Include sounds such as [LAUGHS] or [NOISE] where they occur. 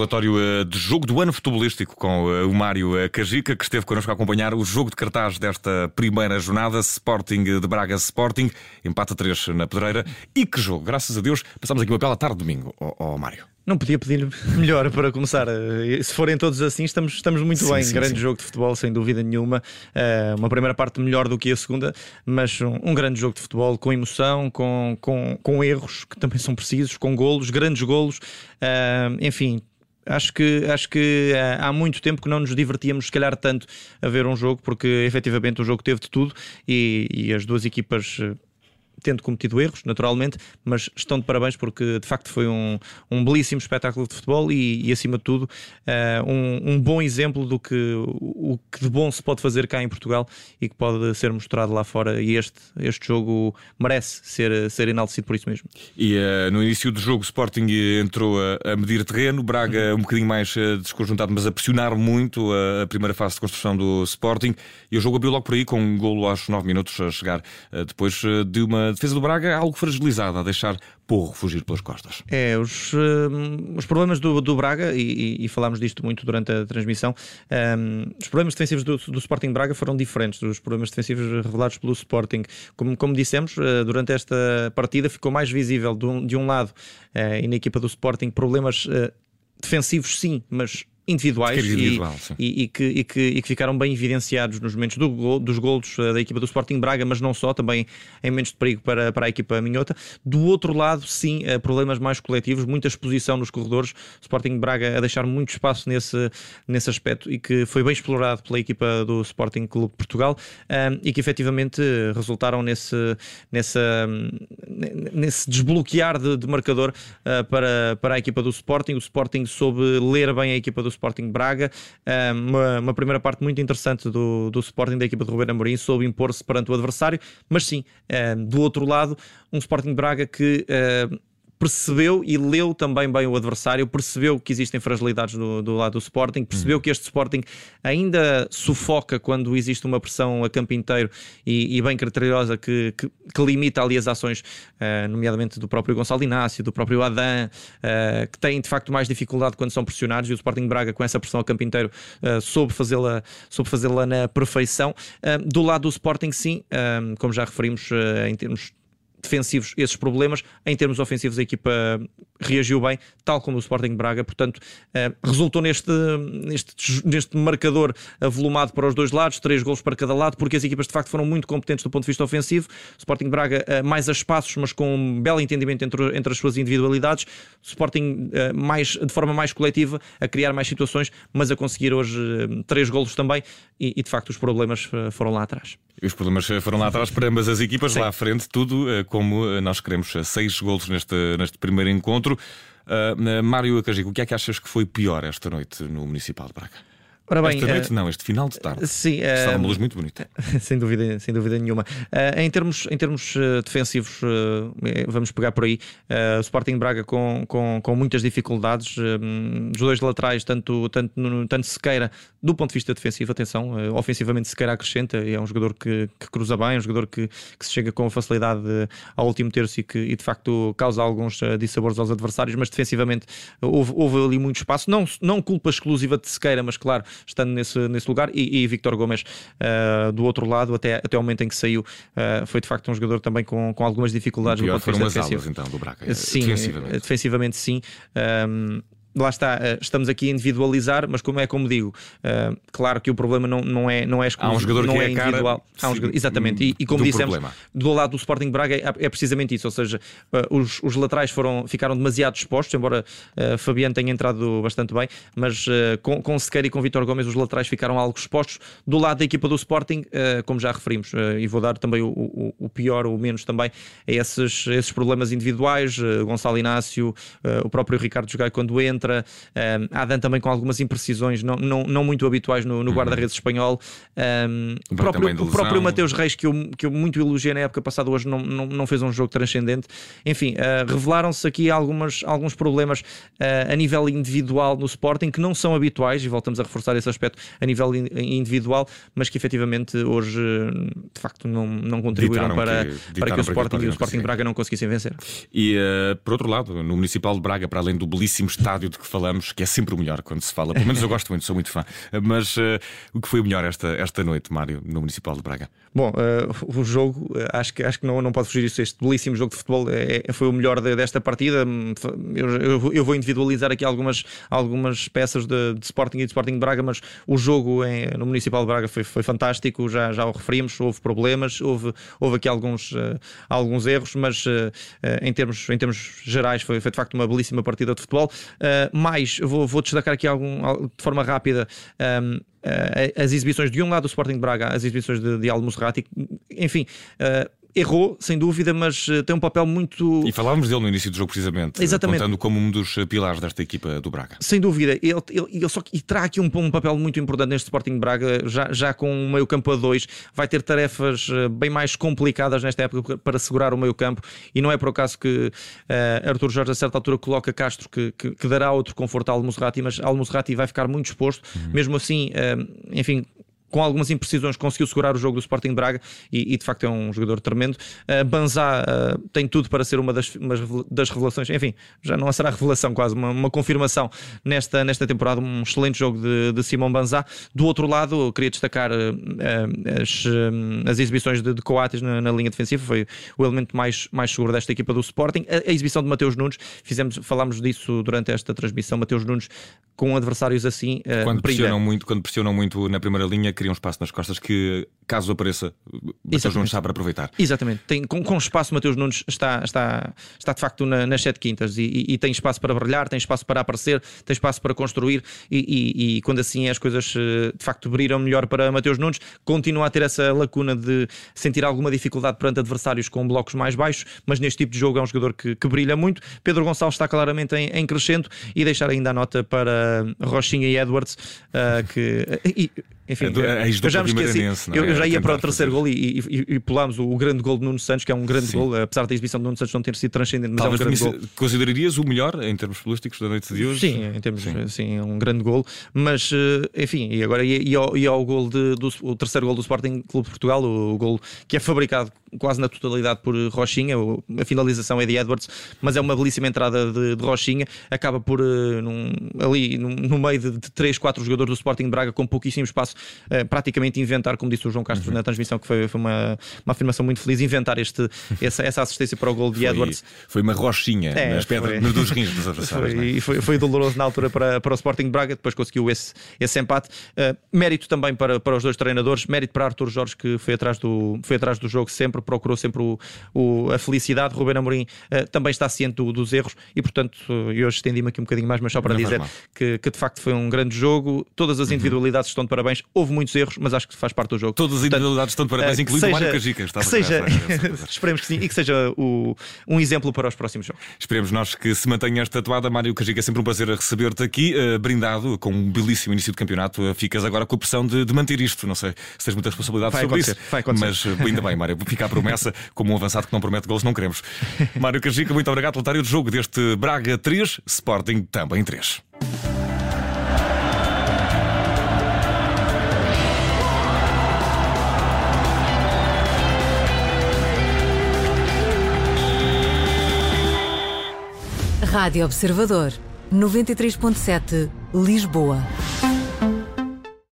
relatório eh, de jogo do ano futebolístico com eh, o Mário eh, Cajica, que esteve connosco a acompanhar o jogo de cartaz desta primeira jornada, Sporting de Braga Sporting, empata 3 na pedreira. E que jogo, graças a Deus, passamos aqui uma bela tarde de domingo, ó Mário. Não podia pedir [LAUGHS] melhor para começar. Se forem todos assim, estamos, estamos muito sim, bem. Sim, grande sim. jogo de futebol, sem dúvida nenhuma. uma primeira parte melhor do que a segunda, mas um, um, grande jogo de futebol com emoção, com, com, com erros que também são precisos, com golos, grandes golos. enfim, Acho que, acho que eh, há muito tempo que não nos divertíamos, se calhar, tanto a ver um jogo, porque efetivamente o jogo teve de tudo e, e as duas equipas eh, tendo cometido erros, naturalmente, mas estão de parabéns porque de facto foi um, um belíssimo espetáculo de futebol e, e acima de tudo, uh, um, um, bom exemplo do que, o, que de bom se pode fazer cá em Portugal e que pode ser mostrado lá fora. E este, este jogo merece ser, ser enaltecido por isso mesmo. E uh, no início do jogo, o Sporting entrou a, a medir terreno, Braga uhum. um bocadinho mais uh, desconjuntado, mas a pressionar muito a, a, primeira fase de construção do Sporting. E o jogo abriu logo por aí com um golo aos 9 minutos a chegar depois de uma defesa do Braga algo fragilizada, a deixar Porro fugir pelas costas. É, os, uh, os problemas do, do Braga, e, e, falámos disto muito durante a transmissão, um, os problemas defensivos do, do, Sporting Braga foram diferentes dos problemas defensivos revelados pelo Sporting. Como, como dissemos, uh, durante esta partida ficou mais visível de um, de um lado, uh, e na equipa do Sporting, problemas defensivos sim, mas individuais e, e, e, que, e, que, e, que, ficaram bem evidenciados nos momentos do gol, dos golos eh, da equipa do Sporting Braga, mas não só, também em momentos de perigo para, para a equipa minhota. Do outro lado, sim, eh, problemas mais coletivos, muita exposição nos corredores, Sporting Braga a deixar muito espaço nesse, nesse aspecto e que foi bem explorado pela equipa do Sporting Clube Portugal um, e que efetivamente resultaram nesse, nessa, nesse desbloquear de, de marcador uh, para, para a equipa do Sporting. O Sporting soube ler bem a equipa do Sporting Braga. Uma, uma, primeira parte muito interessante do, do Sporting da equipa de Ruben Amorim, soube impor-se perante o adversário, mas sim, do outro lado, um Sporting Braga que percebeu e leu também bem o adversário, percebeu que existem fragilidades do, do lado do Sporting, percebeu uhum. que este Sporting ainda sufoca quando existe uma pressão a campo inteiro e, e bem criteriosa que, que, que, limita ali as ações, uh, nomeadamente do próprio Gonçalo Inácio, do próprio Adam, uh, que têm de facto mais dificuldade quando são pressionados e o Sporting Braga com essa pressão a campo inteiro uh, soube fazê-la soube fazê-la na perfeição. do lado do Sporting, sim, como já referimos em termos defensivos esses problemas. Em termos ofensivos, a equipa reagiu bem, tal como o Sporting Braga, portanto, eh, resultou neste, neste, neste marcador avolumado para os dois lados, três gols para cada lado, porque as equipas de facto foram muito competentes do ponto de vista ofensivo. Sporting Braga eh, mais a espaços, mas com um belo entendimento entre, entre as suas individualidades. Sporting eh, mais, de forma mais coletiva, a criar mais situações, mas a conseguir hoje três golos também, e, e de facto os problemas foram lá atrás. E os problemas foram lá atrás para ambas as equipas, Sim. lá à frente, tudo como nós queremos. Seis golos neste, neste primeiro encontro. Uh, Mário Acajico, o que é que achas que foi pior esta noite no Municipal de Braga? Ora bem, Esta noite uh, não, este final de tarde. Sim, Está uma luz muito bonita. [LAUGHS] sem dúvida, sem dúvida nenhuma. Uh, em termos, em termos defensivos, uh, vamos pegar por aí. o Sporting Braga com, com, com muitas dificuldades. os dois laterais, tanto, tanto, tanto Sequeira, do ponto de vista defensivo, atenção, ofensivamente Sequeira acrescenta. É um jogador que, que cruza bem, é um jogador que, que se chega com facilidade ao último terço e que e de facto causa alguns dissabores aos adversários, mas defensivamente houve, houve ali muito espaço. Não, não culpa exclusiva de Sequeira, mas claro estando nesse, nesse lugar. E, e Victor Gomes uh, do outro lado, até, até o momento em que saiu, uh, foi de facto um jogador também com, com algumas dificuldades. no ponto de vista defensivo. Alas, então, do Braga, sim, defensivamente. defensivamente sim. Um, lá está, eh, estamos aqui a individualizar, mas como é como digo, uh, claro que o problema não, não é não é exclusivo, Há um jogador não que é, é individual. Cara, um jogador, exatamente, e, e como do dissemos, problema. do lado do Sporting Braga é, é precisamente isso, ou seja, uh, os, os laterais foram, ficaram demasiado expostos, embora uh, Fabiano tenha entrado bastante bem, mas com, com Sequeira e com Vitor Gomes os laterais ficaram algo expostos. Do lado da equipa do Sporting, como já referimos, e vou dar também o, o, o, pior ou o menos também a esses, esses problemas individuais, Gonçalo Inácio, o próprio Ricardo Jogai quando entra, um, Adam também com algumas imprecisões não, não, não muito habituais no, no uhum. guarda-redes espanhol. Um, o próprio, o próprio Mateus Reis, que eu, que eu muito elogiei na época passada, hoje não, não, não fez um jogo transcendente. Enfim, uh, revelaram-se aqui algumas, alguns problemas uh, a nível individual no Sporting que não são habituais, e voltamos a reforçar esse aspecto a nível individual, mas que efetivamente hoje de facto não, não contribuíram para que, para que o Sporting e o Sporting Braga não conseguissem vencer. E uh, por outro lado, no Municipal de Braga, para além do belíssimo estádio de que falamos, que é sempre o melhor quando se fala. Pelo menos eu gosto muito, sou muito fã. Mas uh, o que foi o melhor esta, esta noite, Mário, no Municipal de Braga? Bom, uh, o jogo, acho que, acho que não, não pode fugir isso. Este belíssimo jogo de futebol é, foi o melhor de, desta partida. Eu, eu, eu, vou individualizar aqui algumas, algumas peças de, de Sporting e de Sporting de Braga, mas o jogo em, no Municipal de Braga foi, foi fantástico. Já, já o referimos, houve problemas, houve, houve aqui alguns, uh, alguns erros, mas em, termos, em termos gerais foi, foi de facto uma belíssima partida de futebol. Mais, vou, vou destacar aqui algum, de forma rápida. Um, as exibições de um lado do Sporting de Braga, as exibições de, de Al enfim, uh, errou, sem dúvida, mas eh, tem um papel muito. E falávamos dele no início do jogo, precisamente, Exatamente. apontando como um dos eh, pilares desta equipa do Braga. Sem dúvida, ele, ele, ele só e terá aqui um, um, papel muito importante neste Sporting Braga, já, já com o meio-campo a dois, vai ter tarefas eh, bem mais complicadas nesta época para segurar o meio-campo, e não é por acaso que uh, Arthur Jorge, a certa altura, coloca Castro que, que, que dará outro conforto ao Almozerati, mas Almozerati vai ficar muito exposto, uhum. mesmo assim, uh, enfim com algumas imprecisões conseguiu segurar o jogo do Sporting Braga e, e de facto é um jogador tremendo. Uh, Banzá uh, tem tudo para ser uma das, uma das revelações, enfim, já não será revelação, quase uma, uma confirmação nesta, nesta temporada. Um excelente jogo de, de Simão Banzá. Do outro lado, queria destacar uh, as, as exibições de, de Coates na, na, linha defensiva, foi o elemento mais, mais seguro desta equipa do Sporting. A, a exibição de Mateus Nunes, fizemos, falámos disso durante esta transmissão. Mateus Nunes com adversários assim. quando, pressionam muito, quando pressionam muito na primeira linha, cria um espaço nas costas que, caso apareça, Mateus Nunes sabe aproveitar. Exatamente. Tem, com, com espaço, Mateus Nunes está, está, está de facto na, nas sete quintas e, e, e, tem espaço para brilhar, tem espaço para aparecer, tem espaço para construir e, e, quando assim as coisas eh, de facto brilham melhor para Mateus Nunes. Continua a ter essa lacuna de sentir alguma dificuldade perante adversários com blocos mais baixos, mas neste tipo de jogo é um jogador que, que brilha muito. Pedro Gonçalves está claramente em, em crescendo e deixar ainda a nota para Rochinha e Edwards, uh, que. E, enfim, é, é eu já me esqueci. É? Eu, eu, já ia para o terceiro gol e, e, e, pulámos o, o, grande gol de Nuno Santos, que é um grande Sim. gol, apesar da exibição de Nuno Santos não ter sido transcendente, mas Talvez é um grande gol. Considerarias o melhor em termos políticos da noite de hoje? Sim, em termos, sim, sim é um grande gol. Mas, eh, enfim, e agora e, ao, e ao gol de, do o terceiro gol do Sporting Clube de Portugal, o, o gol que é fabricado quase na totalidade por Rochinha, a finalização é de Edwards, mas é uma belíssima entrada de, de Rochinha, acaba por eh, num, ali num, no meio de, de 3, 4 jogadores do Sporting Braga com pouquíssimo espaço, uh, praticamente inventar, como disse o João Castro uhum. na transmissão, que foi, foi uma, uma afirmação muito feliz, inventar este, [LAUGHS] essa, essa assistência para o gol de foi, Edwards. Foi uma Rochinha é, nas pedras, foi, dos rins dos adversários. Foi, é? foi, foi, doloroso na altura para, para o Sporting Braga, depois conseguiu esse, esse empate. Uh, mérito também para, para os dois treinadores, mérito para Arthur Jorge, que foi atrás do, foi atrás do jogo sempre, procurou sempre o, o, a felicidade. Ruben Amorim uh, também está ciente do, dos erros e, portanto, eu estendi-me aqui um bocadinho mais, mas só para Não dizer que, que, de facto foi um grande jogo. Todas as uhum. individualidades uhum. estão de parabéns. Houve muitos erros, mas acho que faz parte do jogo. Todas as individualidades estão de parabéns, uh, incluindo seja, o Mário Cajica. Que seja, [LAUGHS] esperemos que sim e que seja o, um exemplo para os próximos jogos. Esperemos nós que se mantenha esta toada. Mário Cajica, é sempre um prazer receber-te aqui, uh, brindado com um belíssimo início de campeonato. Uh, ficas agora com a pressão de, de, manter isto. Não sei se tens muita responsabilidade vai sobre isso, vai mas ainda bem, Mário. Fica a promessa, como um avançado que não promete gols, não queremos. [LAUGHS] Mário Cajica, muito obrigado pelo de jogo deste Braga 3, Sporting também 3. Rádio Observador, 93.7, Lisboa.